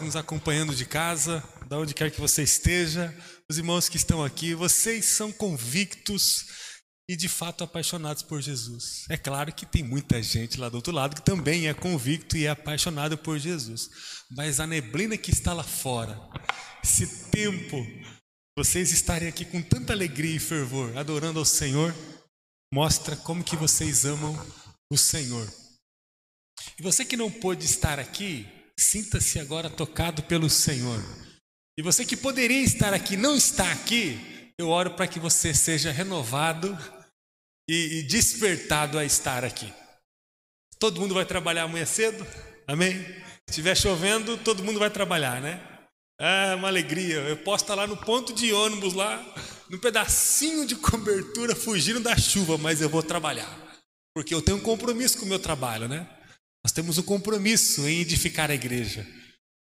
nos acompanhando de casa, da onde quer que você esteja, os irmãos que estão aqui, vocês são convictos e de fato apaixonados por Jesus. É claro que tem muita gente lá do outro lado que também é convicto e é apaixonado por Jesus, mas a neblina que está lá fora, esse tempo, vocês estarem aqui com tanta alegria e fervor, adorando ao Senhor, mostra como que vocês amam o Senhor. E você que não pôde estar aqui, sinta-se agora tocado pelo Senhor. E você que poderia estar aqui, não está aqui, eu oro para que você seja renovado e, e despertado a estar aqui. Todo mundo vai trabalhar amanhã cedo? Amém? Se estiver chovendo, todo mundo vai trabalhar, né? É uma alegria. Eu posso estar lá no ponto de ônibus, lá, num pedacinho de cobertura, fugindo da chuva, mas eu vou trabalhar. Porque eu tenho um compromisso com o meu trabalho, né? Nós temos um compromisso em edificar a igreja.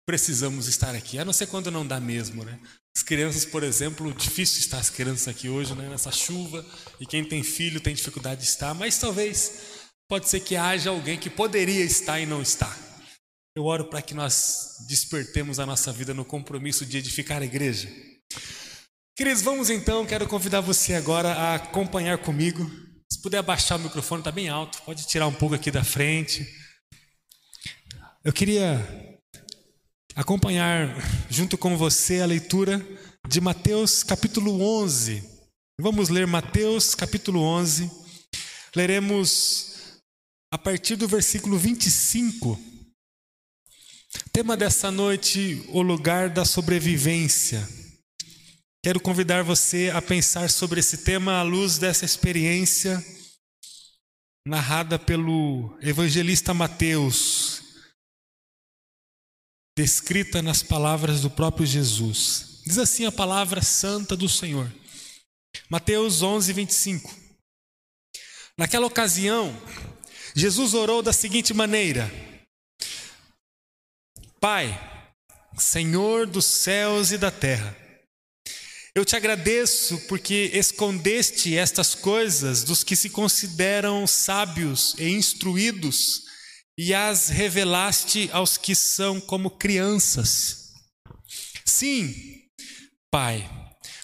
Precisamos estar aqui, a não ser quando não dá mesmo, né? As crianças, por exemplo, difícil estar as crianças aqui hoje, né? Nessa chuva, e quem tem filho tem dificuldade de estar, mas talvez pode ser que haja alguém que poderia estar e não está. Eu oro para que nós despertemos a nossa vida no compromisso de edificar a igreja. Queridos, vamos então, quero convidar você agora a acompanhar comigo. Se puder abaixar o microfone, está bem alto, pode tirar um pouco aqui da frente. Eu queria acompanhar junto com você a leitura de Mateus capítulo 11. Vamos ler Mateus capítulo 11. Leremos a partir do versículo 25. Tema dessa noite: o lugar da sobrevivência. Quero convidar você a pensar sobre esse tema à luz dessa experiência narrada pelo evangelista Mateus, descrita nas palavras do próprio Jesus. Diz assim a palavra santa do Senhor. Mateus 11, 25. Naquela ocasião, Jesus orou da seguinte maneira: Pai, Senhor dos céus e da terra, eu te agradeço porque escondeste estas coisas dos que se consideram sábios e instruídos e as revelaste aos que são como crianças. Sim, Pai,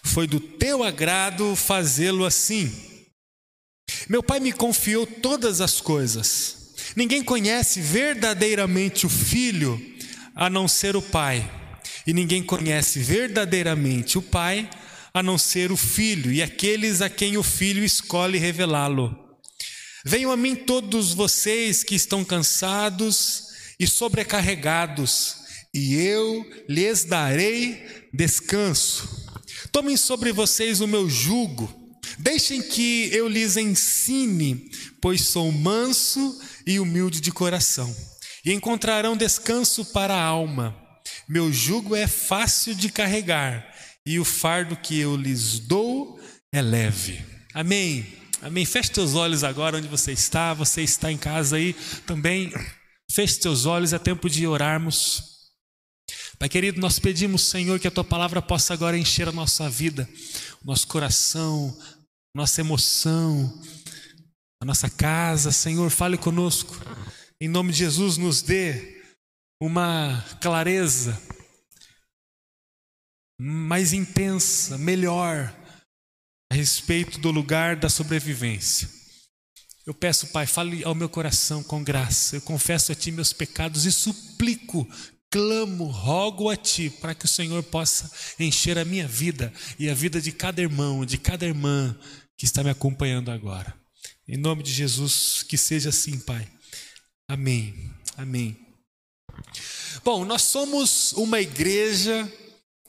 foi do teu agrado fazê-lo assim. Meu Pai me confiou todas as coisas. Ninguém conhece verdadeiramente o Filho a não ser o Pai, e ninguém conhece verdadeiramente o Pai a não ser o Filho e aqueles a quem o Filho escolhe revelá-lo. Venham a mim todos vocês que estão cansados e sobrecarregados, e eu lhes darei descanso. Tomem sobre vocês o meu jugo, deixem que eu lhes ensine, pois sou manso e humilde de coração, e encontrarão descanso para a alma. Meu jugo é fácil de carregar, e o fardo que eu lhes dou é leve. Amém. Amém. Feche teus olhos agora onde você está. Você está em casa aí também. Feche teus olhos, é tempo de orarmos. Pai querido, nós pedimos, Senhor, que a tua palavra possa agora encher a nossa vida, o nosso coração, nossa emoção, a nossa casa. Senhor, fale conosco. Em nome de Jesus, nos dê uma clareza mais intensa, melhor a respeito do lugar da sobrevivência. Eu peço, Pai, fale ao meu coração com graça. Eu confesso a Ti meus pecados e suplico, clamo, rogo a Ti para que o Senhor possa encher a minha vida e a vida de cada irmão, de cada irmã que está me acompanhando agora. Em nome de Jesus, que seja assim, Pai. Amém. Amém. Bom, nós somos uma igreja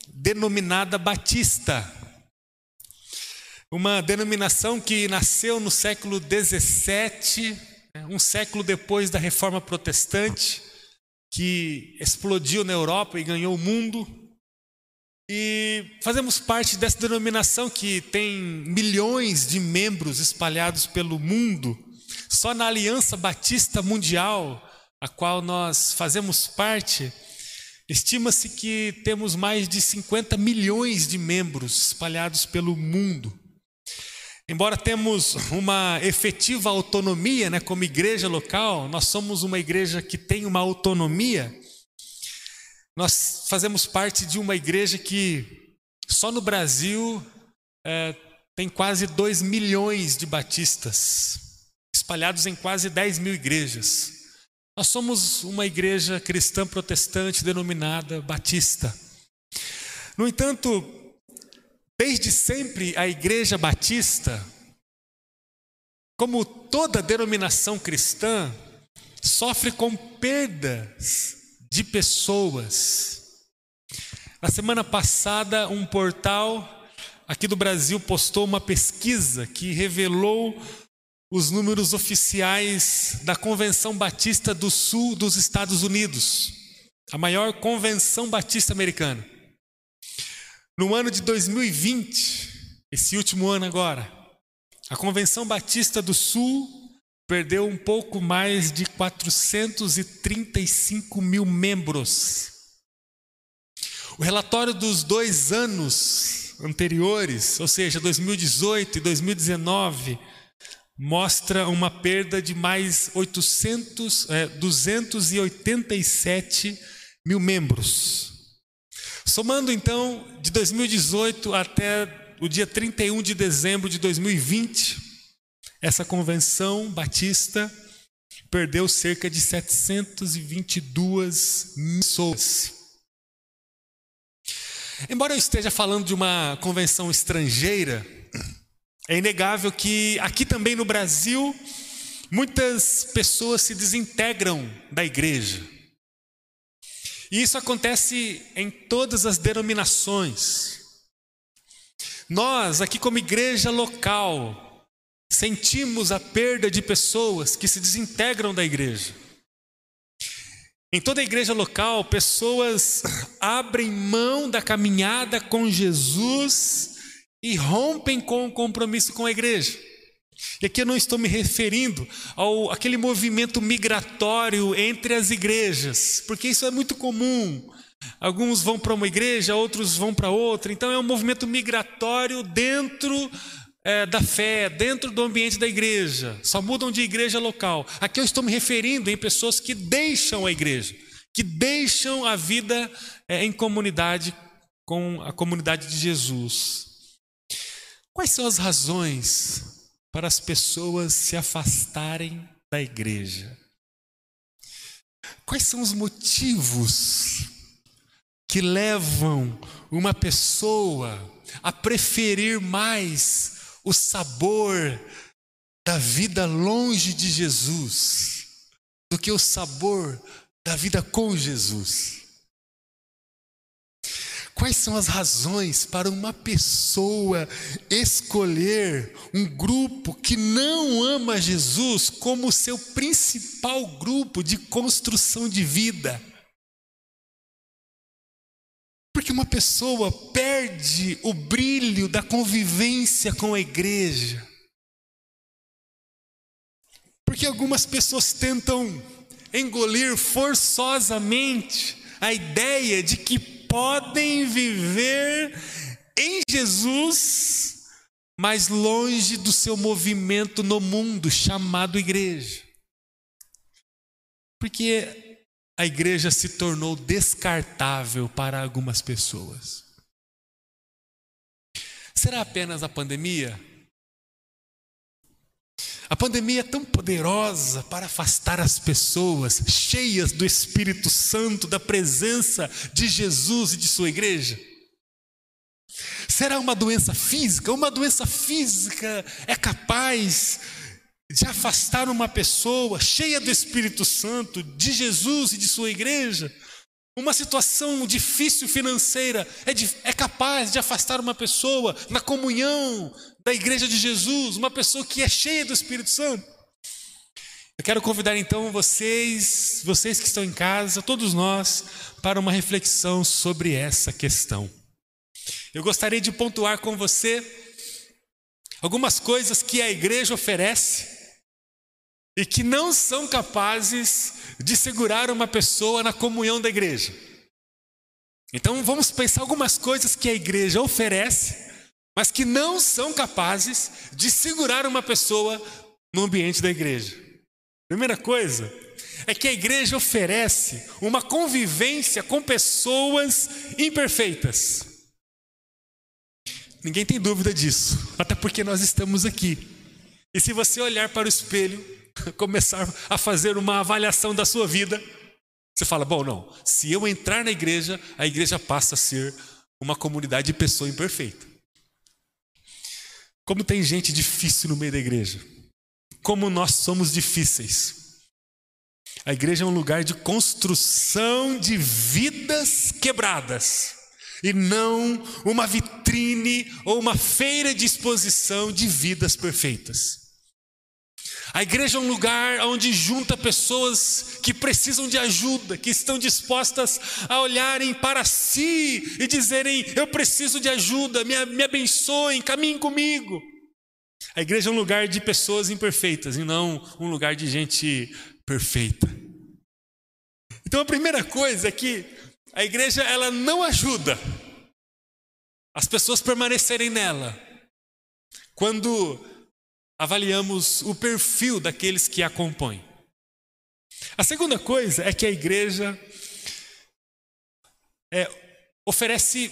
denominada Batista uma denominação que nasceu no século XVII, né, um século depois da Reforma Protestante, que explodiu na Europa e ganhou o mundo. E fazemos parte dessa denominação que tem milhões de membros espalhados pelo mundo. Só na Aliança Batista Mundial, a qual nós fazemos parte, estima-se que temos mais de 50 milhões de membros espalhados pelo mundo. Embora temos uma efetiva autonomia, né, como igreja local, nós somos uma igreja que tem uma autonomia. Nós fazemos parte de uma igreja que só no Brasil é, tem quase 2 milhões de batistas, espalhados em quase 10 mil igrejas. Nós somos uma igreja cristã protestante denominada batista. No entanto, desde sempre a igreja batista, como toda denominação cristã, sofre com perdas de pessoas. Na semana passada, um portal aqui do Brasil postou uma pesquisa que revelou os números oficiais da Convenção Batista do Sul dos Estados Unidos, a maior convenção batista americana. No ano de 2020, esse último ano agora, a Convenção Batista do Sul perdeu um pouco mais de 435 mil membros. O relatório dos dois anos anteriores, ou seja, 2018 e 2019, mostra uma perda de mais 800, é, 287 mil membros. Somando então de 2018 até o dia 31 de dezembro de 2020, essa convenção batista perdeu cerca de 722 pessoas. Embora eu esteja falando de uma convenção estrangeira, é inegável que aqui também no Brasil, muitas pessoas se desintegram da igreja. E isso acontece em todas as denominações. Nós, aqui como igreja local, sentimos a perda de pessoas que se desintegram da igreja. Em toda a igreja local, pessoas abrem mão da caminhada com Jesus e rompem com o compromisso com a igreja. E aqui eu não estou me referindo ao aquele movimento migratório entre as igrejas, porque isso é muito comum. Alguns vão para uma igreja, outros vão para outra. Então é um movimento migratório dentro é, da fé, dentro do ambiente da igreja. Só mudam de igreja local. Aqui eu estou me referindo em pessoas que deixam a igreja, que deixam a vida é, em comunidade com a comunidade de Jesus. Quais são as razões para as pessoas se afastarem da igreja? Quais são os motivos que levam uma pessoa a preferir mais o sabor da vida longe de Jesus do que o sabor da vida com Jesus. Quais são as razões para uma pessoa escolher um grupo que não ama Jesus como seu principal grupo de construção de vida? Porque uma pessoa perde o brilho da convivência com a igreja. Porque algumas pessoas tentam engolir forçosamente a ideia de que podem viver em Jesus, mas longe do seu movimento no mundo chamado igreja. Porque a igreja se tornou descartável para algumas pessoas. Será apenas a pandemia? A pandemia é tão poderosa para afastar as pessoas cheias do Espírito Santo, da presença de Jesus e de sua igreja? Será uma doença física? Uma doença física é capaz de afastar uma pessoa cheia do Espírito Santo, de Jesus e de sua igreja. Uma situação difícil financeira é, de, é capaz de afastar uma pessoa na comunhão da igreja de Jesus, uma pessoa que é cheia do Espírito Santo. Eu quero convidar então vocês, vocês que estão em casa, todos nós, para uma reflexão sobre essa questão. Eu gostaria de pontuar com você algumas coisas que a igreja oferece e que não são capazes de segurar uma pessoa na comunhão da igreja. Então vamos pensar algumas coisas que a igreja oferece, mas que não são capazes de segurar uma pessoa no ambiente da igreja. Primeira coisa, é que a igreja oferece uma convivência com pessoas imperfeitas. Ninguém tem dúvida disso, até porque nós estamos aqui. E se você olhar para o espelho, começar a fazer uma avaliação da sua vida, você fala: bom, não, se eu entrar na igreja, a igreja passa a ser uma comunidade de pessoa imperfeita. Como tem gente difícil no meio da igreja. Como nós somos difíceis. A igreja é um lugar de construção de vidas quebradas. E não uma vitrine ou uma feira de exposição de vidas perfeitas. A igreja é um lugar onde junta pessoas que precisam de ajuda, que estão dispostas a olharem para si e dizerem: Eu preciso de ajuda, me, me abençoem, caminhem comigo. A igreja é um lugar de pessoas imperfeitas e não um lugar de gente perfeita. Então a primeira coisa é que a igreja ela não ajuda as pessoas permanecerem nela. Quando avaliamos o perfil daqueles que a compõem. A segunda coisa é que a igreja é, oferece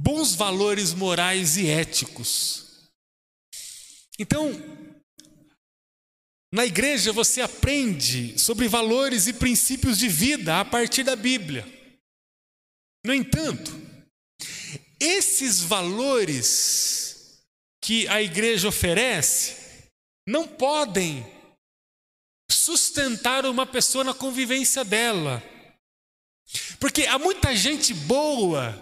bons valores morais e éticos. Então, na igreja você aprende sobre valores e princípios de vida a partir da Bíblia. No entanto, esses valores que a igreja oferece não podem sustentar uma pessoa na convivência dela. Porque há muita gente boa,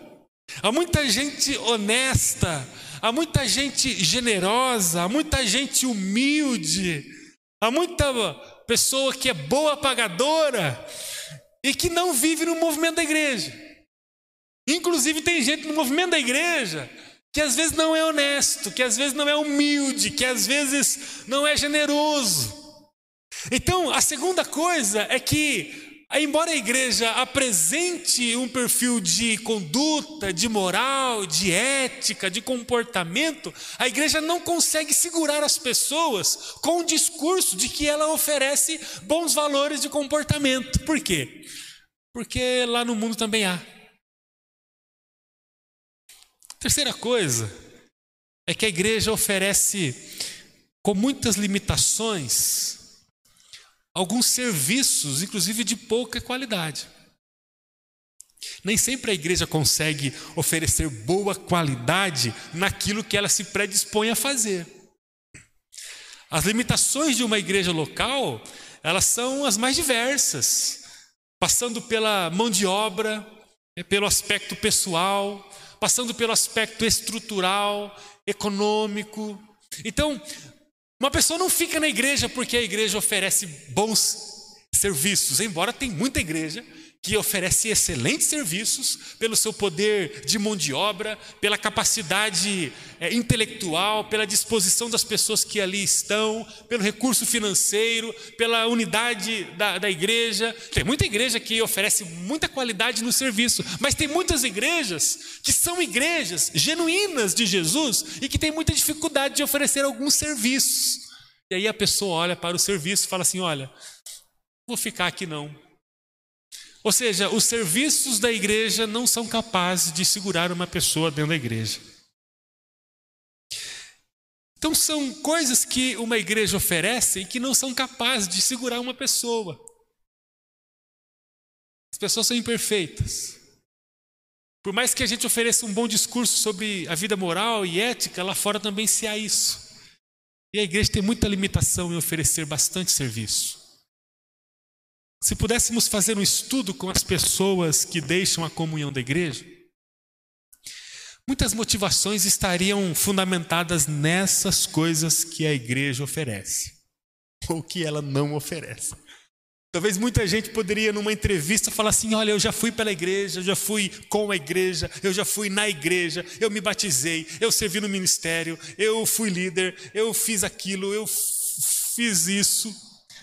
há muita gente honesta, há muita gente generosa, há muita gente humilde, há muita pessoa que é boa pagadora e que não vive no movimento da igreja. Inclusive, tem gente no movimento da igreja que às vezes não é honesto, que às vezes não é humilde, que às vezes não é generoso. Então, a segunda coisa é que, embora a igreja apresente um perfil de conduta, de moral, de ética, de comportamento, a igreja não consegue segurar as pessoas com o discurso de que ela oferece bons valores de comportamento. Por quê? Porque lá no mundo também há. Terceira coisa é que a igreja oferece, com muitas limitações, alguns serviços, inclusive de pouca qualidade. Nem sempre a igreja consegue oferecer boa qualidade naquilo que ela se predispõe a fazer. As limitações de uma igreja local, elas são as mais diversas, passando pela mão de obra, pelo aspecto pessoal, passando pelo aspecto estrutural, econômico. Então, uma pessoa não fica na igreja porque a igreja oferece bons serviços, embora tem muita igreja que oferece excelentes serviços pelo seu poder de mão de obra, pela capacidade é, intelectual, pela disposição das pessoas que ali estão, pelo recurso financeiro, pela unidade da, da igreja. Tem muita igreja que oferece muita qualidade no serviço, mas tem muitas igrejas que são igrejas genuínas de Jesus e que têm muita dificuldade de oferecer alguns serviços. E aí a pessoa olha para o serviço e fala assim: olha, vou ficar aqui não ou seja, os serviços da igreja não são capazes de segurar uma pessoa dentro da igreja. Então, são coisas que uma igreja oferece e que não são capazes de segurar uma pessoa. As pessoas são imperfeitas. Por mais que a gente ofereça um bom discurso sobre a vida moral e ética, lá fora também se há isso. E a igreja tem muita limitação em oferecer bastante serviço. Se pudéssemos fazer um estudo com as pessoas que deixam a comunhão da igreja, muitas motivações estariam fundamentadas nessas coisas que a igreja oferece, ou que ela não oferece. Talvez muita gente poderia, numa entrevista, falar assim: olha, eu já fui pela igreja, eu já fui com a igreja, eu já fui na igreja, eu me batizei, eu servi no ministério, eu fui líder, eu fiz aquilo, eu fiz isso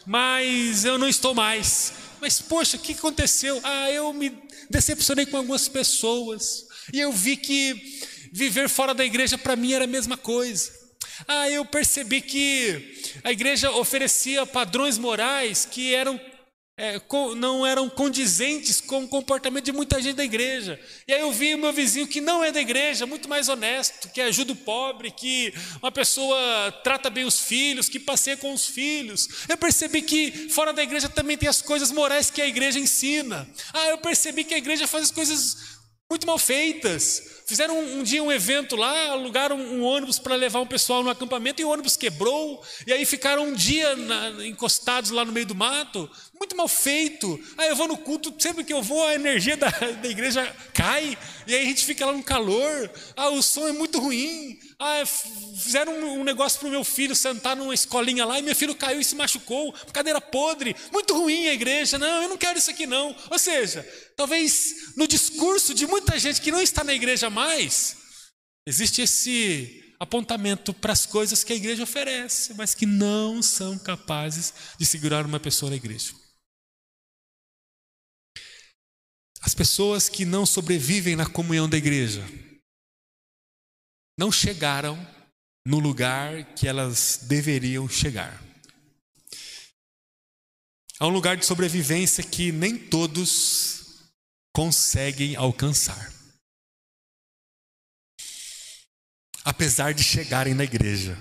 mas eu não estou mais. Mas poxa, o que aconteceu? Ah, eu me decepcionei com algumas pessoas e eu vi que viver fora da igreja para mim era a mesma coisa. Ah, eu percebi que a igreja oferecia padrões morais que eram é, não eram condizentes com o comportamento de muita gente da igreja. E aí eu vi o meu vizinho que não é da igreja, muito mais honesto, que ajuda o pobre, que uma pessoa trata bem os filhos, que passeia com os filhos. Eu percebi que fora da igreja também tem as coisas morais que a igreja ensina. Ah, eu percebi que a igreja faz as coisas muito mal feitas. Fizeram um, um, dia um evento lá, alugaram um ônibus para levar um pessoal no acampamento e o ônibus quebrou. E aí ficaram um dia na, encostados lá no meio do mato. Muito mal feito. Aí eu vou no culto, sempre que eu vou, a energia da, da igreja cai. E aí a gente fica lá no calor. Ah, o som é muito ruim. Ah, fizeram um, um negócio para o meu filho sentar numa escolinha lá e meu filho caiu e se machucou. Cadeira podre. Muito ruim a igreja. Não, eu não quero isso aqui não. Ou seja, talvez no discurso de muita gente que não está na igreja mais, existe esse apontamento para as coisas que a igreja oferece, mas que não são capazes de segurar uma pessoa na igreja. As pessoas que não sobrevivem na comunhão da igreja não chegaram no lugar que elas deveriam chegar. Há um lugar de sobrevivência que nem todos conseguem alcançar. apesar de chegarem na igreja.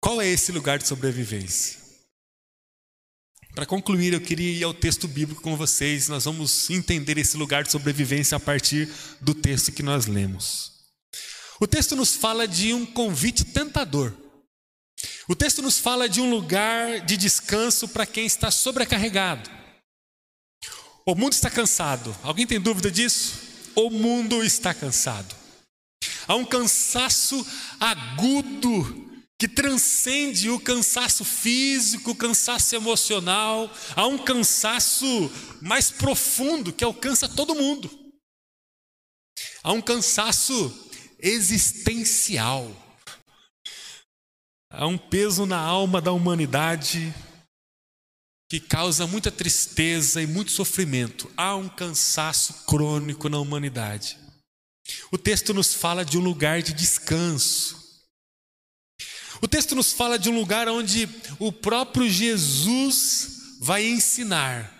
Qual é esse lugar de sobrevivência? Para concluir, eu queria ir ao texto bíblico com vocês. Nós vamos entender esse lugar de sobrevivência a partir do texto que nós lemos. O texto nos fala de um convite tentador. O texto nos fala de um lugar de descanso para quem está sobrecarregado. O mundo está cansado. Alguém tem dúvida disso? O mundo está cansado. Há um cansaço agudo que transcende o cansaço físico, o cansaço emocional. Há um cansaço mais profundo que alcança todo mundo. Há um cansaço existencial. Há um peso na alma da humanidade que causa muita tristeza e muito sofrimento. Há um cansaço crônico na humanidade. O texto nos fala de um lugar de descanso. O texto nos fala de um lugar onde o próprio Jesus vai ensinar.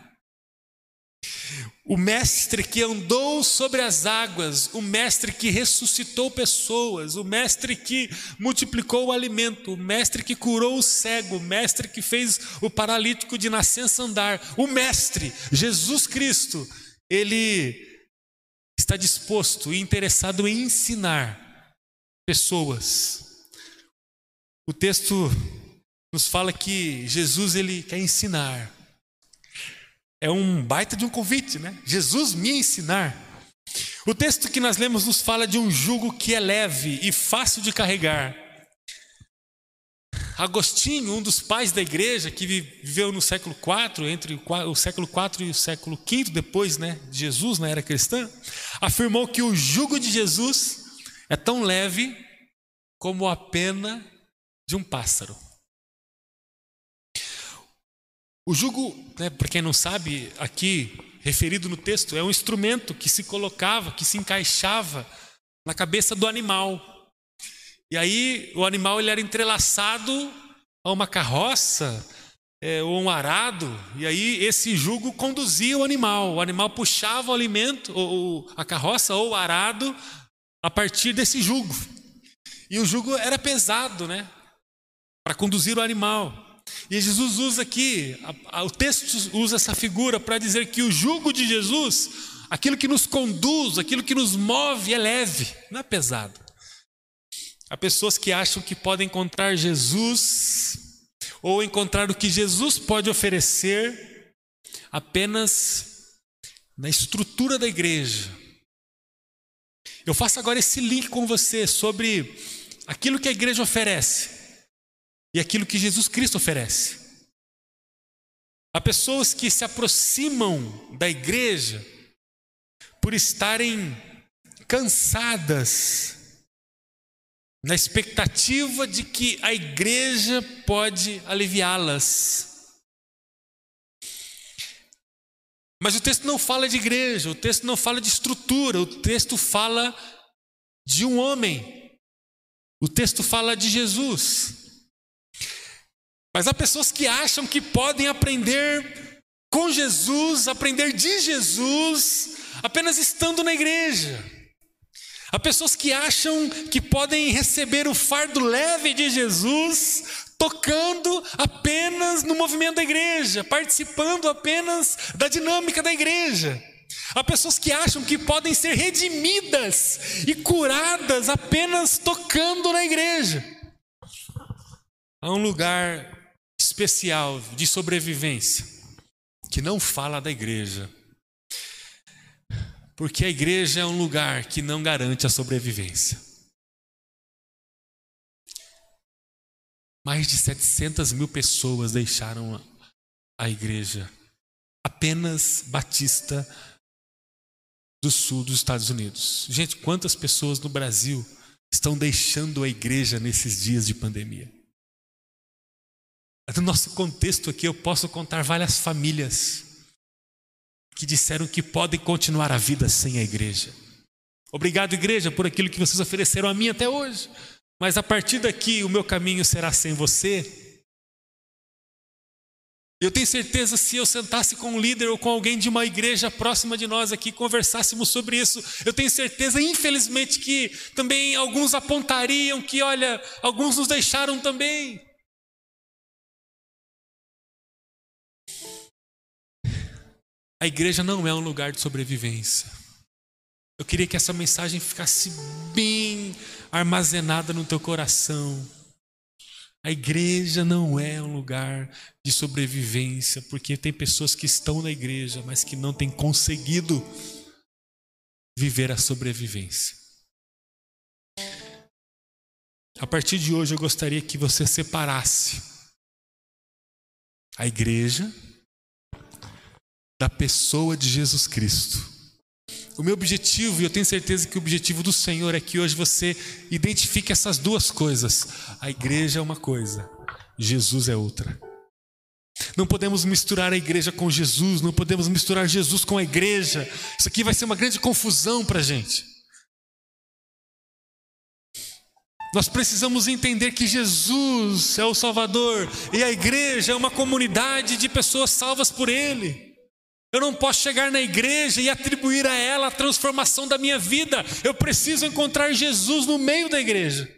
O mestre que andou sobre as águas, o mestre que ressuscitou pessoas, o mestre que multiplicou o alimento, o mestre que curou o cego, o mestre que fez o paralítico de nascença andar, o mestre, Jesus Cristo, ele está disposto e interessado em ensinar pessoas. O texto nos fala que Jesus ele quer ensinar. É um baita de um convite, né? Jesus me ensinar. O texto que nós lemos nos fala de um jugo que é leve e fácil de carregar. Agostinho, um dos pais da igreja, que viveu no século IV, entre o século IV e o século V depois né, de Jesus, na era cristã, afirmou que o jugo de Jesus é tão leve como a pena de um pássaro. O jugo, né, para quem não sabe, aqui referido no texto, é um instrumento que se colocava, que se encaixava na cabeça do animal e aí o animal ele era entrelaçado a uma carroça é, ou um arado, e aí esse jugo conduzia o animal. O animal puxava o alimento, ou, a carroça ou o arado, a partir desse jugo. E o jugo era pesado, né? Para conduzir o animal. E Jesus usa aqui, a, a, o texto usa essa figura para dizer que o jugo de Jesus, aquilo que nos conduz, aquilo que nos move, é leve, não é pesado. Há pessoas que acham que podem encontrar Jesus ou encontrar o que Jesus pode oferecer apenas na estrutura da igreja. Eu faço agora esse link com você sobre aquilo que a igreja oferece e aquilo que Jesus Cristo oferece. Há pessoas que se aproximam da igreja por estarem cansadas na expectativa de que a igreja pode aliviá-las. Mas o texto não fala de igreja, o texto não fala de estrutura, o texto fala de um homem. O texto fala de Jesus. Mas há pessoas que acham que podem aprender com Jesus, aprender de Jesus, apenas estando na igreja. Há pessoas que acham que podem receber o fardo leve de Jesus tocando apenas no movimento da igreja, participando apenas da dinâmica da igreja. Há pessoas que acham que podem ser redimidas e curadas apenas tocando na igreja. Há um lugar especial de sobrevivência que não fala da igreja. Porque a igreja é um lugar que não garante a sobrevivência. Mais de 700 mil pessoas deixaram a igreja, apenas batista do sul dos Estados Unidos. Gente, quantas pessoas no Brasil estão deixando a igreja nesses dias de pandemia? No nosso contexto aqui, eu posso contar várias famílias que disseram que podem continuar a vida sem a igreja. Obrigado, igreja, por aquilo que vocês ofereceram a mim até hoje. Mas a partir daqui o meu caminho será sem você. Eu tenho certeza se eu sentasse com um líder ou com alguém de uma igreja próxima de nós aqui, conversássemos sobre isso, eu tenho certeza, infelizmente, que também alguns apontariam que, olha, alguns nos deixaram também. A igreja não é um lugar de sobrevivência. Eu queria que essa mensagem ficasse bem armazenada no teu coração. A igreja não é um lugar de sobrevivência, porque tem pessoas que estão na igreja, mas que não têm conseguido viver a sobrevivência. A partir de hoje eu gostaria que você separasse a igreja da pessoa de Jesus Cristo. O meu objetivo, e eu tenho certeza que o objetivo do Senhor é que hoje você identifique essas duas coisas. A igreja é uma coisa, Jesus é outra. Não podemos misturar a igreja com Jesus, não podemos misturar Jesus com a igreja. Isso aqui vai ser uma grande confusão para a gente. Nós precisamos entender que Jesus é o Salvador e a igreja é uma comunidade de pessoas salvas por Ele. Eu não posso chegar na igreja e atribuir a ela a transformação da minha vida. Eu preciso encontrar Jesus no meio da igreja.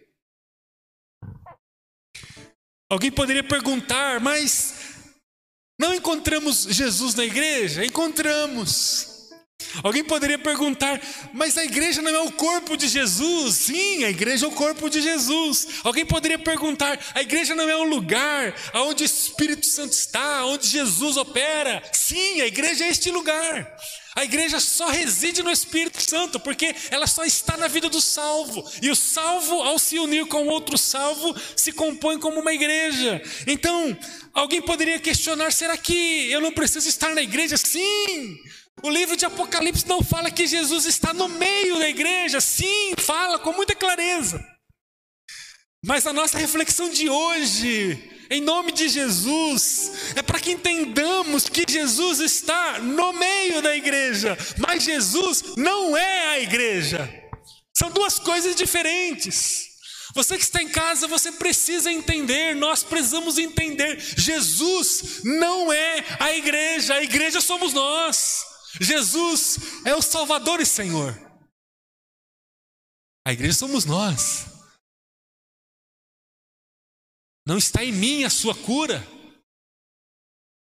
Alguém poderia perguntar, mas não encontramos Jesus na igreja? Encontramos. Alguém poderia perguntar, mas a igreja não é o corpo de Jesus? Sim, a igreja é o corpo de Jesus. Alguém poderia perguntar, a igreja não é o lugar onde o Espírito Santo está, onde Jesus opera? Sim, a igreja é este lugar. A igreja só reside no Espírito Santo, porque ela só está na vida do salvo. E o salvo, ao se unir com outro salvo, se compõe como uma igreja. Então, alguém poderia questionar: será que eu não preciso estar na igreja? Sim, o livro de Apocalipse não fala que Jesus está no meio da igreja, sim, fala com muita clareza. Mas a nossa reflexão de hoje, em nome de Jesus, é para que entendamos que Jesus está no meio da igreja, mas Jesus não é a igreja. São duas coisas diferentes. Você que está em casa, você precisa entender, nós precisamos entender. Jesus não é a igreja, a igreja somos nós. Jesus é o Salvador e Senhor. A igreja somos nós. Não está em mim a sua cura.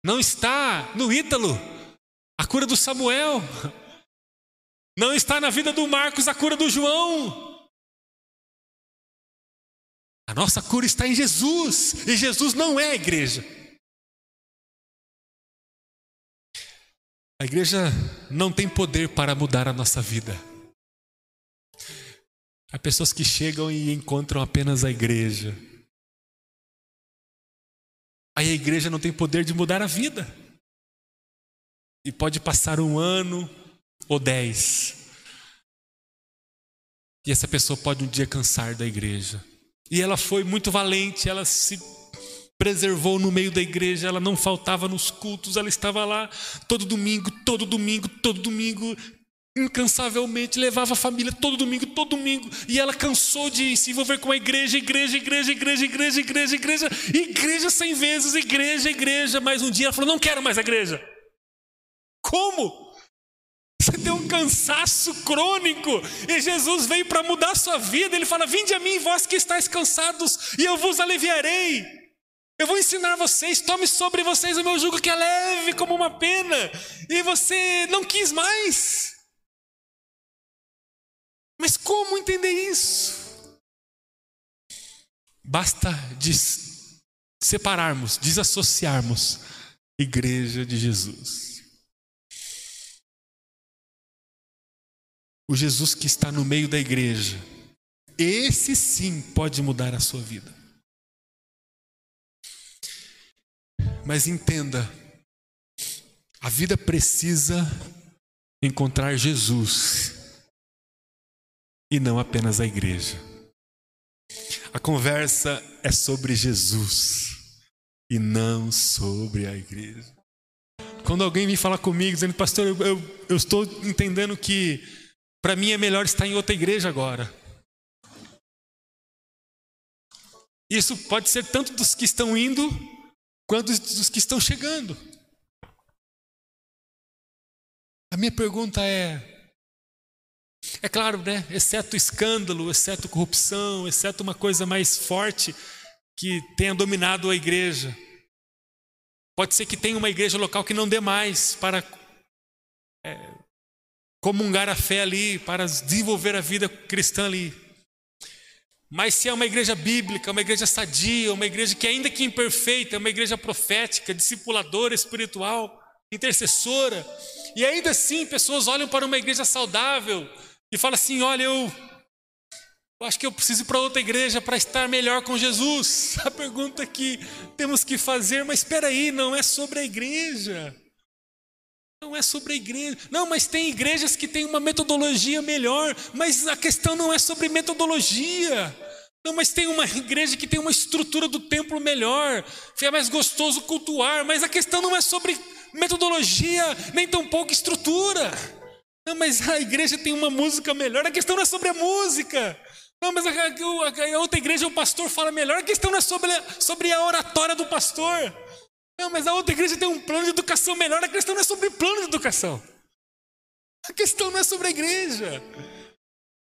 Não está no Ítalo a cura do Samuel. Não está na vida do Marcos a cura do João. A nossa cura está em Jesus. E Jesus não é a igreja. A igreja não tem poder para mudar a nossa vida. Há pessoas que chegam e encontram apenas a igreja. Aí a igreja não tem poder de mudar a vida. E pode passar um ano ou dez. E essa pessoa pode um dia cansar da igreja. E ela foi muito valente, ela se preservou no meio da igreja, ela não faltava nos cultos, ela estava lá todo domingo, todo domingo, todo domingo, incansavelmente, levava a família todo domingo, todo domingo, e ela cansou de se envolver com a igreja, igreja, igreja, igreja, igreja, igreja, igreja, igreja cem vezes, igreja, igreja, mas um dia ela falou: não quero mais a igreja. Como? Você tem um cansaço crônico e Jesus veio para mudar a sua vida. Ele fala: Vinde a mim, vós que estáis cansados, e eu vos aliviarei. Eu vou ensinar vocês, tome sobre vocês o meu jugo que é leve como uma pena. E você não quis mais. Mas como entender isso? Basta separarmos, desassociarmos igreja de Jesus. o Jesus que está no meio da igreja, esse sim pode mudar a sua vida. Mas entenda, a vida precisa encontrar Jesus e não apenas a igreja. A conversa é sobre Jesus e não sobre a igreja. Quando alguém vem falar comigo dizendo, pastor, eu, eu, eu estou entendendo que para mim é melhor estar em outra igreja agora. Isso pode ser tanto dos que estão indo, quanto dos que estão chegando. A minha pergunta é: é claro, né? Exceto escândalo, exceto corrupção, exceto uma coisa mais forte que tenha dominado a igreja. Pode ser que tenha uma igreja local que não dê mais para é, comungar a fé ali, para desenvolver a vida cristã ali. Mas se é uma igreja bíblica, uma igreja sadia, uma igreja que ainda que imperfeita, é uma igreja profética, discipuladora espiritual, intercessora, e ainda assim pessoas olham para uma igreja saudável e falam assim: olha, eu, eu acho que eu preciso ir para outra igreja para estar melhor com Jesus. A pergunta que temos que fazer, mas espera aí, não é sobre a igreja. Não é sobre a igreja. Não, mas tem igrejas que têm uma metodologia melhor. Mas a questão não é sobre metodologia. Não, mas tem uma igreja que tem uma estrutura do templo melhor. É mais gostoso cultuar. Mas a questão não é sobre metodologia, nem tampouco estrutura. Não, mas a igreja tem uma música melhor. A questão não é sobre a música. Não, mas a, a, a outra igreja o pastor fala melhor. A questão não é sobre, sobre a oratória do pastor. Não, mas a outra igreja tem um plano de educação melhor. A questão não é sobre plano de educação. A questão não é sobre a igreja.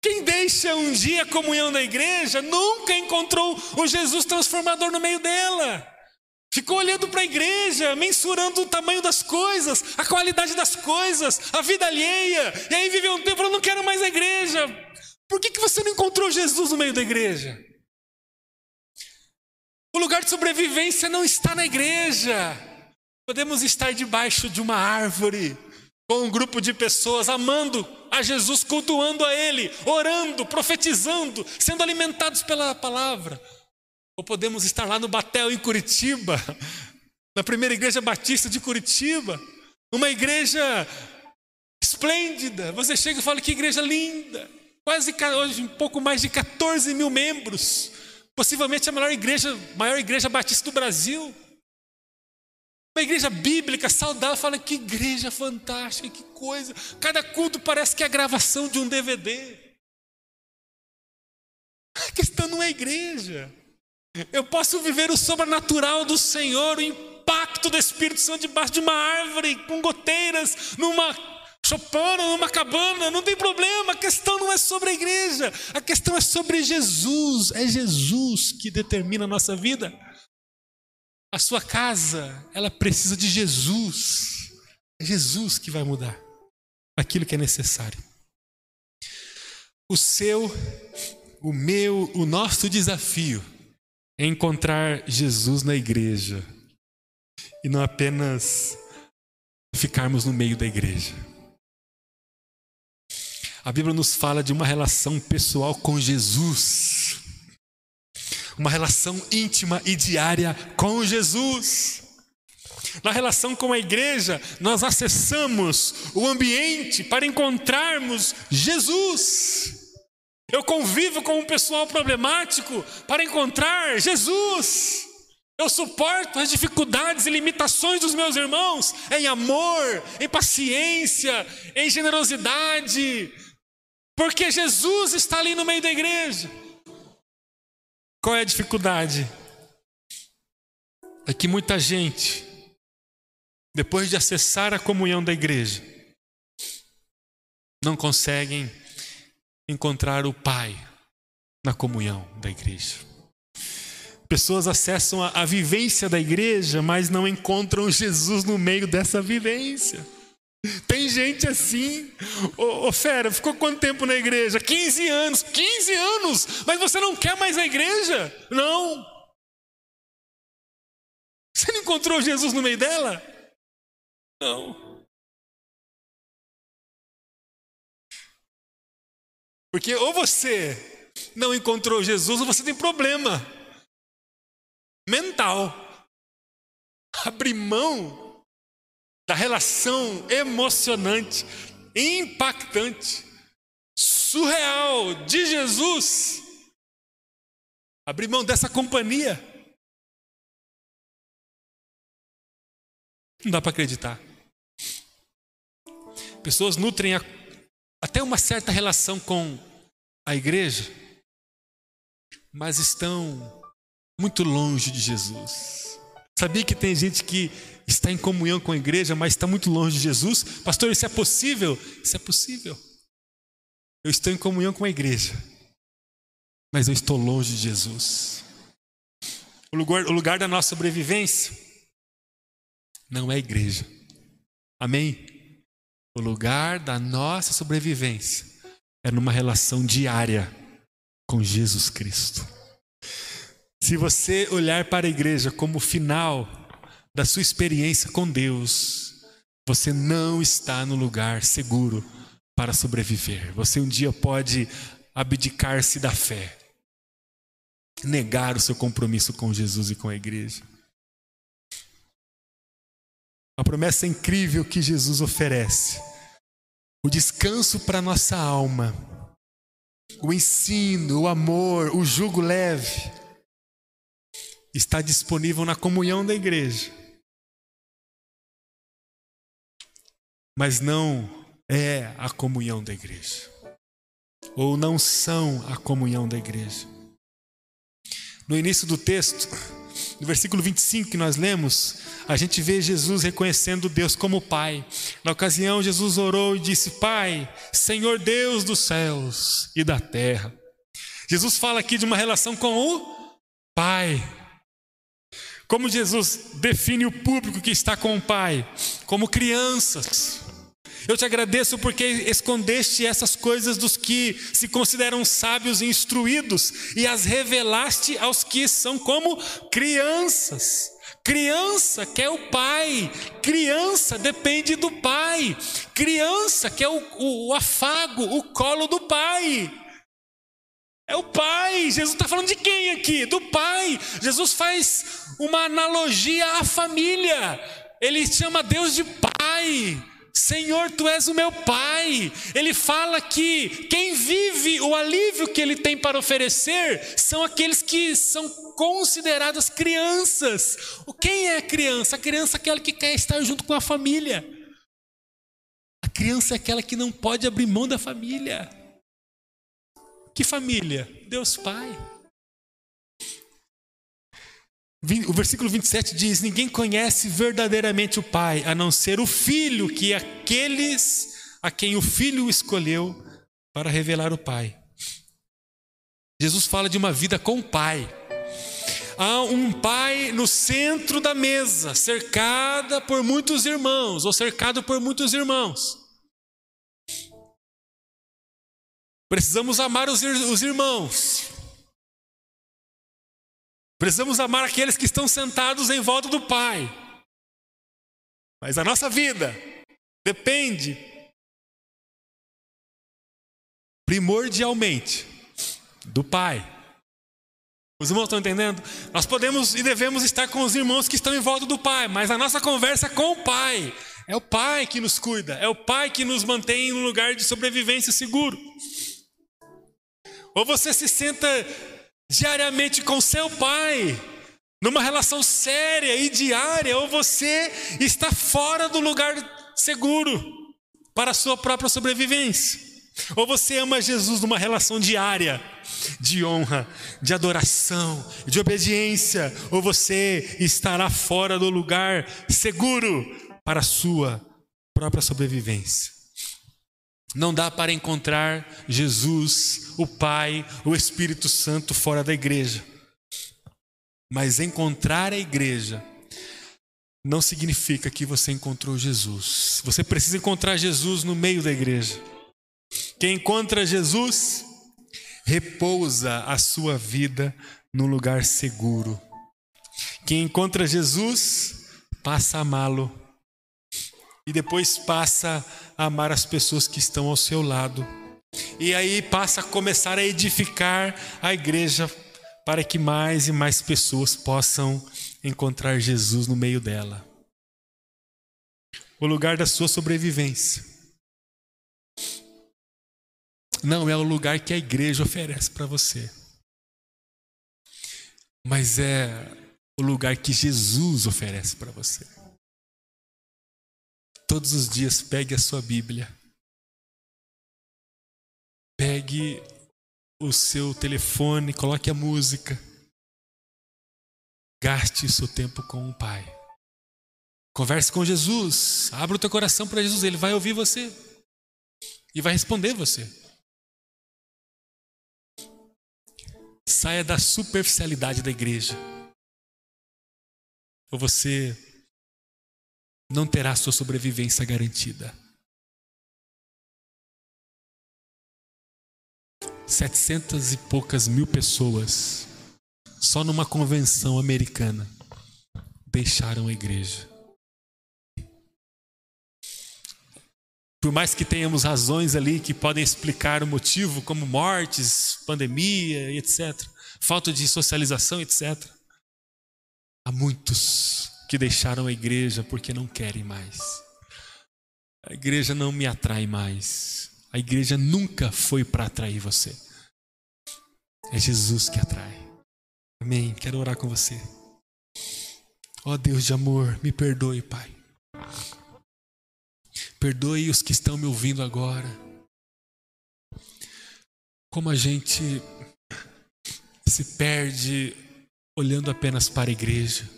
Quem deixa um dia a comunhão da igreja nunca encontrou o Jesus transformador no meio dela. Ficou olhando para a igreja, mensurando o tamanho das coisas, a qualidade das coisas, a vida alheia. E aí viveu um tempo falando: não quero mais a igreja. Por que, que você não encontrou Jesus no meio da igreja? O lugar de sobrevivência não está na igreja. Podemos estar debaixo de uma árvore, com um grupo de pessoas amando a Jesus, cultuando a Ele, orando, profetizando, sendo alimentados pela palavra. Ou podemos estar lá no Batel, em Curitiba, na primeira igreja batista de Curitiba, uma igreja esplêndida. Você chega e fala que igreja linda, quase hoje um pouco mais de 14 mil membros possivelmente a maior igreja, maior igreja batista do Brasil. Uma igreja bíblica, saudável, fala que igreja fantástica, que coisa. Cada culto parece que é a gravação de um DVD. A questão não é igreja. Eu posso viver o sobrenatural do Senhor, o impacto do Espírito Santo debaixo de uma árvore com goteiras, numa chopando numa cabana, não tem problema, a questão não é sobre a igreja, a questão é sobre Jesus, é Jesus que determina a nossa vida. A sua casa, ela precisa de Jesus, é Jesus que vai mudar aquilo que é necessário. O seu, o meu, o nosso desafio é encontrar Jesus na igreja e não apenas ficarmos no meio da igreja. A Bíblia nos fala de uma relação pessoal com Jesus, uma relação íntima e diária com Jesus. Na relação com a igreja, nós acessamos o ambiente para encontrarmos Jesus. Eu convivo com um pessoal problemático para encontrar Jesus. Eu suporto as dificuldades e limitações dos meus irmãos em amor, em paciência, em generosidade, porque Jesus está ali no meio da igreja. Qual é a dificuldade? É que muita gente, depois de acessar a comunhão da igreja, não conseguem encontrar o Pai na comunhão da igreja. Pessoas acessam a, a, vivência da igreja, mas não encontram Jesus no meio dessa vivência. Tem gente assim, ô, ô fera, ficou quanto tempo na igreja? 15 anos, 15 anos, mas você não quer mais a igreja? Não. Você não encontrou Jesus no meio dela? Não. Porque ou você não encontrou Jesus ou você tem problema mental. Abrir mão da relação emocionante, impactante, surreal de Jesus. Abrir mão dessa companhia. Não dá para acreditar. Pessoas nutrem a, até uma certa relação com a igreja, mas estão muito longe de Jesus. Sabia que tem gente que está em comunhão com a igreja, mas está muito longe de Jesus? Pastor, isso é possível? Isso é possível. Eu estou em comunhão com a igreja, mas eu estou longe de Jesus. O lugar, o lugar da nossa sobrevivência não é a igreja. Amém? O lugar da nossa sobrevivência é numa relação diária com Jesus Cristo. Se você olhar para a igreja como final da sua experiência com Deus, você não está no lugar seguro para sobreviver. Você um dia pode abdicar-se da fé, negar o seu compromisso com Jesus e com a igreja. A promessa incrível que Jesus oferece, o descanso para nossa alma, o ensino, o amor, o jugo leve está disponível na comunhão da igreja. Mas não é a comunhão da igreja. Ou não são a comunhão da igreja. No início do texto, no versículo 25 que nós lemos, a gente vê Jesus reconhecendo Deus como Pai. Na ocasião, Jesus orou e disse: Pai, Senhor Deus dos céus e da terra. Jesus fala aqui de uma relação com o Pai. Como Jesus define o público que está com o Pai? Como crianças. Eu te agradeço porque escondeste essas coisas dos que se consideram sábios e instruídos e as revelaste aos que são como crianças. Criança quer o pai, criança depende do pai, criança quer o, o, o afago, o colo do pai. É o Pai. Jesus está falando de quem aqui? Do Pai. Jesus faz uma analogia à família. Ele chama Deus de Pai. Senhor, tu és o meu Pai. Ele fala que quem vive o alívio que ele tem para oferecer são aqueles que são consideradas crianças. Quem é a criança? A criança é aquela que quer estar junto com a família. A criança é aquela que não pode abrir mão da família. Que família? Deus Pai. O versículo 27 diz: Ninguém conhece verdadeiramente o Pai, a não ser o Filho, que é aqueles a quem o Filho escolheu para revelar o Pai. Jesus fala de uma vida com o Pai. Há um pai no centro da mesa, cercada por muitos irmãos, ou cercado por muitos irmãos. Precisamos amar os, os irmãos. Precisamos amar aqueles que estão sentados em volta do Pai. Mas a nossa vida depende primordialmente do Pai. Os irmãos estão entendendo? Nós podemos e devemos estar com os irmãos que estão em volta do Pai, mas a nossa conversa é com o Pai. É o Pai que nos cuida, é o Pai que nos mantém em um lugar de sobrevivência seguro. Ou você se senta diariamente com seu pai, numa relação séria e diária, ou você está fora do lugar seguro para a sua própria sobrevivência. Ou você ama Jesus numa relação diária de honra, de adoração, de obediência, ou você estará fora do lugar seguro para a sua própria sobrevivência. Não dá para encontrar Jesus, o Pai, o Espírito Santo fora da igreja. Mas encontrar a igreja não significa que você encontrou Jesus. Você precisa encontrar Jesus no meio da igreja. Quem encontra Jesus repousa a sua vida no lugar seguro. Quem encontra Jesus passa a amá-lo e depois passa a amar as pessoas que estão ao seu lado. E aí passa a começar a edificar a igreja para que mais e mais pessoas possam encontrar Jesus no meio dela. O lugar da sua sobrevivência. Não é o lugar que a igreja oferece para você, mas é o lugar que Jesus oferece para você. Todos os dias pegue a sua Bíblia, pegue o seu telefone, coloque a música. Gaste seu tempo com o Pai. Converse com Jesus. Abra o teu coração para Jesus. Ele vai ouvir você. E vai responder você. Saia da superficialidade da igreja. Ou você não terá sua sobrevivência garantida. setecentas e poucas mil pessoas, só numa convenção americana, deixaram a igreja. Por mais que tenhamos razões ali que podem explicar o motivo, como mortes, pandemia, etc., falta de socialização, etc., há muitos que deixaram a igreja porque não querem mais. A igreja não me atrai mais. A igreja nunca foi para atrair você. É Jesus que atrai. Amém. Quero orar com você. Ó oh, Deus de amor, me perdoe, Pai. Perdoe os que estão me ouvindo agora. Como a gente se perde olhando apenas para a igreja,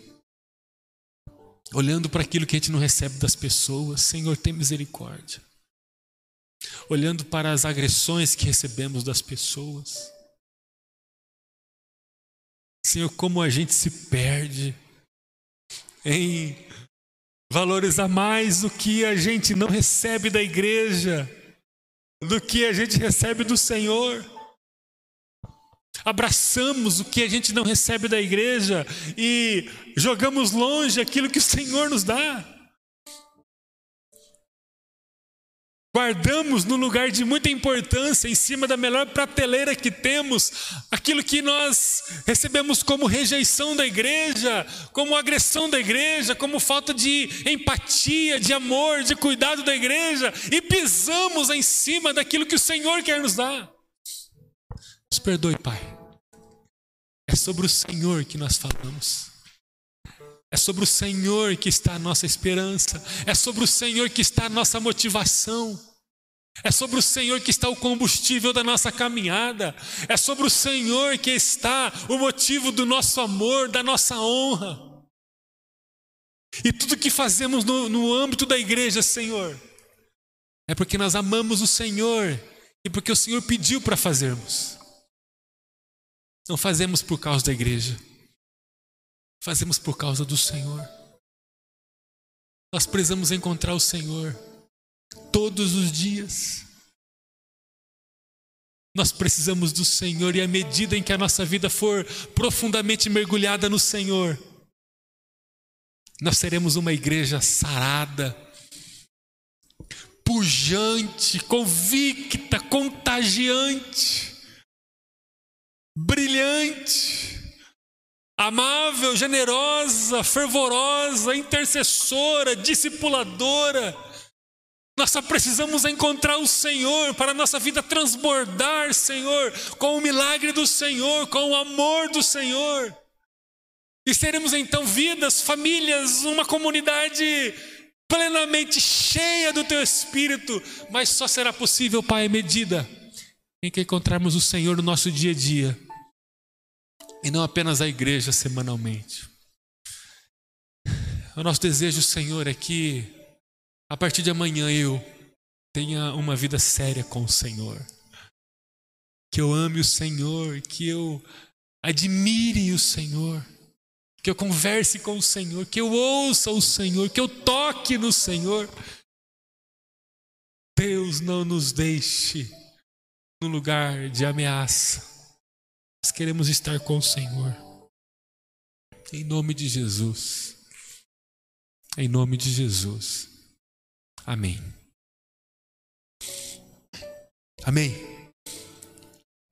olhando para aquilo que a gente não recebe das pessoas. Senhor, tem misericórdia olhando para as agressões que recebemos das pessoas. Senhor, como a gente se perde em valorizar mais o que a gente não recebe da igreja do que a gente recebe do Senhor. Abraçamos o que a gente não recebe da igreja e jogamos longe aquilo que o Senhor nos dá. Guardamos no lugar de muita importância, em cima da melhor prateleira que temos, aquilo que nós recebemos como rejeição da igreja, como agressão da igreja, como falta de empatia, de amor, de cuidado da igreja, e pisamos em cima daquilo que o Senhor quer nos dar. Nos perdoe, Pai. É sobre o Senhor que nós falamos. É sobre o Senhor que está a nossa esperança, é sobre o Senhor que está a nossa motivação, é sobre o Senhor que está o combustível da nossa caminhada, é sobre o Senhor que está o motivo do nosso amor, da nossa honra. E tudo que fazemos no, no âmbito da igreja, Senhor, é porque nós amamos o Senhor e porque o Senhor pediu para fazermos. Não fazemos por causa da igreja fazemos por causa do Senhor. Nós precisamos encontrar o Senhor todos os dias. Nós precisamos do Senhor, e à medida em que a nossa vida for profundamente mergulhada no Senhor, nós seremos uma igreja sarada, pujante, convicta, contagiante, brilhante amável, generosa, fervorosa, intercessora, discipuladora. Nós só precisamos encontrar o Senhor para a nossa vida transbordar, Senhor, com o milagre do Senhor, com o amor do Senhor. E seremos então vidas, famílias, uma comunidade plenamente cheia do teu espírito, mas só será possível, Pai, à medida em que encontrarmos o Senhor no nosso dia a dia e não apenas a igreja semanalmente. O nosso desejo, Senhor, é que a partir de amanhã eu tenha uma vida séria com o Senhor. Que eu ame o Senhor, que eu admire o Senhor, que eu converse com o Senhor, que eu ouça o Senhor, que eu toque no Senhor. Deus não nos deixe no lugar de ameaça. Nós queremos estar com o Senhor. Em nome de Jesus. Em nome de Jesus. Amém. Amém.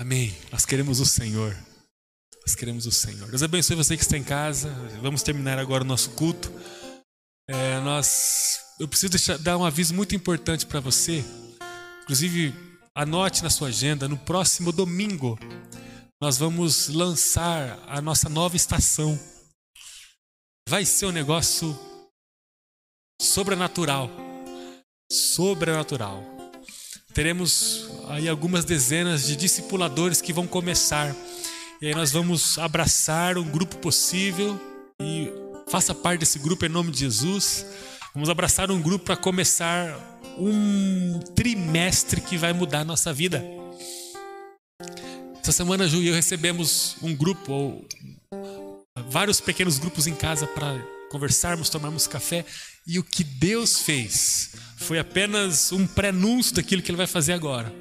Amém. Nós queremos o Senhor. Nós queremos o Senhor. Deus abençoe você que está em casa. Vamos terminar agora o nosso culto. É, nós, eu preciso deixar, dar um aviso muito importante para você. Inclusive, anote na sua agenda. No próximo domingo, nós vamos lançar a nossa nova estação. Vai ser um negócio sobrenatural. Sobrenatural. Teremos aí algumas dezenas de discipuladores que vão começar. E aí nós vamos abraçar um grupo possível e faça parte desse grupo em nome de Jesus. Vamos abraçar um grupo para começar um trimestre que vai mudar a nossa vida. Essa semana, Ju e eu recebemos um grupo, ou vários pequenos grupos em casa para conversarmos, tomarmos café. E o que Deus fez foi apenas um prenúncio daquilo que Ele vai fazer agora.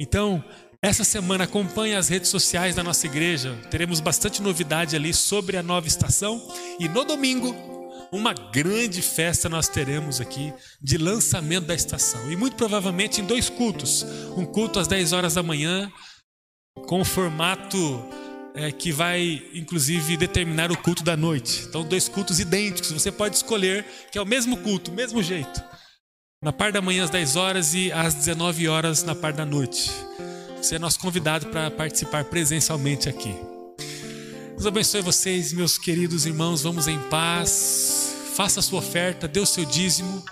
Então, essa semana acompanhe as redes sociais da nossa igreja. Teremos bastante novidade ali sobre a nova estação. E no domingo, uma grande festa nós teremos aqui de lançamento da estação. E muito provavelmente em dois cultos. Um culto às 10 horas da manhã com o formato é, que vai, inclusive, determinar o culto da noite. Então, dois cultos idênticos. Você pode escolher que é o mesmo culto, mesmo jeito. Na parte da manhã às 10 horas e às 19 horas na parte da noite. Você é nosso convidado para participar presencialmente aqui. Deus abençoe vocês, meus queridos irmãos. Vamos em paz. Faça a sua oferta, dê o seu dízimo.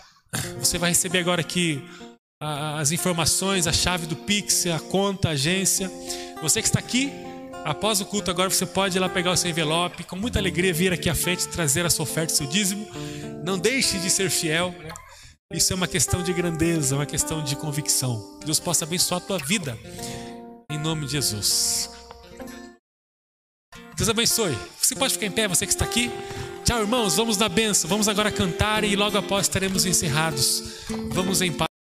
Você vai receber agora aqui as informações, a chave do Pix, a conta, a agência. Você que está aqui, após o culto agora, você pode ir lá pegar o seu envelope, com muita alegria vir aqui à frente trazer a sua oferta, o seu dízimo. Não deixe de ser fiel. Né? Isso é uma questão de grandeza, uma questão de convicção. Deus possa abençoar a tua vida. Em nome de Jesus. Deus abençoe. Você pode ficar em pé, você que está aqui. Tchau, irmãos. Vamos na benção. Vamos agora cantar e logo após estaremos encerrados. Vamos em paz.